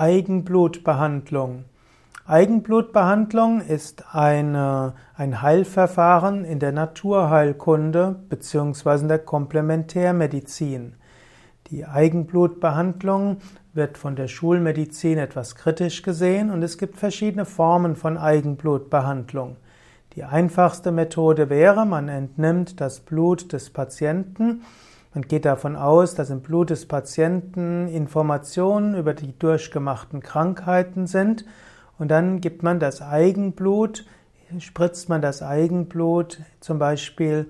Eigenblutbehandlung. Eigenblutbehandlung ist eine, ein Heilverfahren in der Naturheilkunde bzw. in der Komplementärmedizin. Die Eigenblutbehandlung wird von der Schulmedizin etwas kritisch gesehen und es gibt verschiedene Formen von Eigenblutbehandlung. Die einfachste Methode wäre, man entnimmt das Blut des Patienten man geht davon aus, dass im Blut des Patienten Informationen über die durchgemachten Krankheiten sind. Und dann gibt man das Eigenblut, spritzt man das Eigenblut zum Beispiel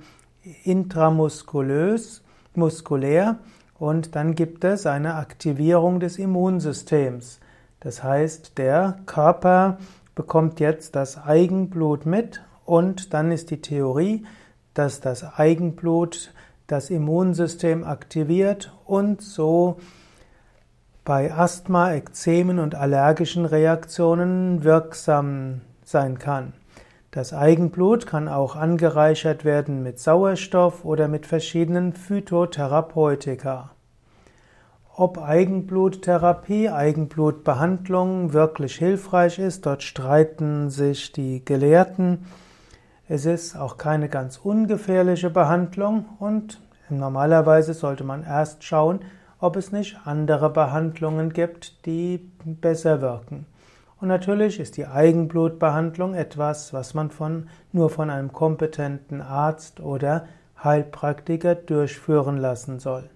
intramuskulös, muskulär. Und dann gibt es eine Aktivierung des Immunsystems. Das heißt, der Körper bekommt jetzt das Eigenblut mit. Und dann ist die Theorie, dass das Eigenblut das Immunsystem aktiviert und so bei Asthma, Ekzemen und allergischen Reaktionen wirksam sein kann. Das Eigenblut kann auch angereichert werden mit Sauerstoff oder mit verschiedenen Phytotherapeutika. Ob Eigenbluttherapie, Eigenblutbehandlung wirklich hilfreich ist, dort streiten sich die Gelehrten. Es ist auch keine ganz ungefährliche Behandlung und normalerweise sollte man erst schauen, ob es nicht andere Behandlungen gibt, die besser wirken. Und natürlich ist die Eigenblutbehandlung etwas, was man von, nur von einem kompetenten Arzt oder Heilpraktiker durchführen lassen soll.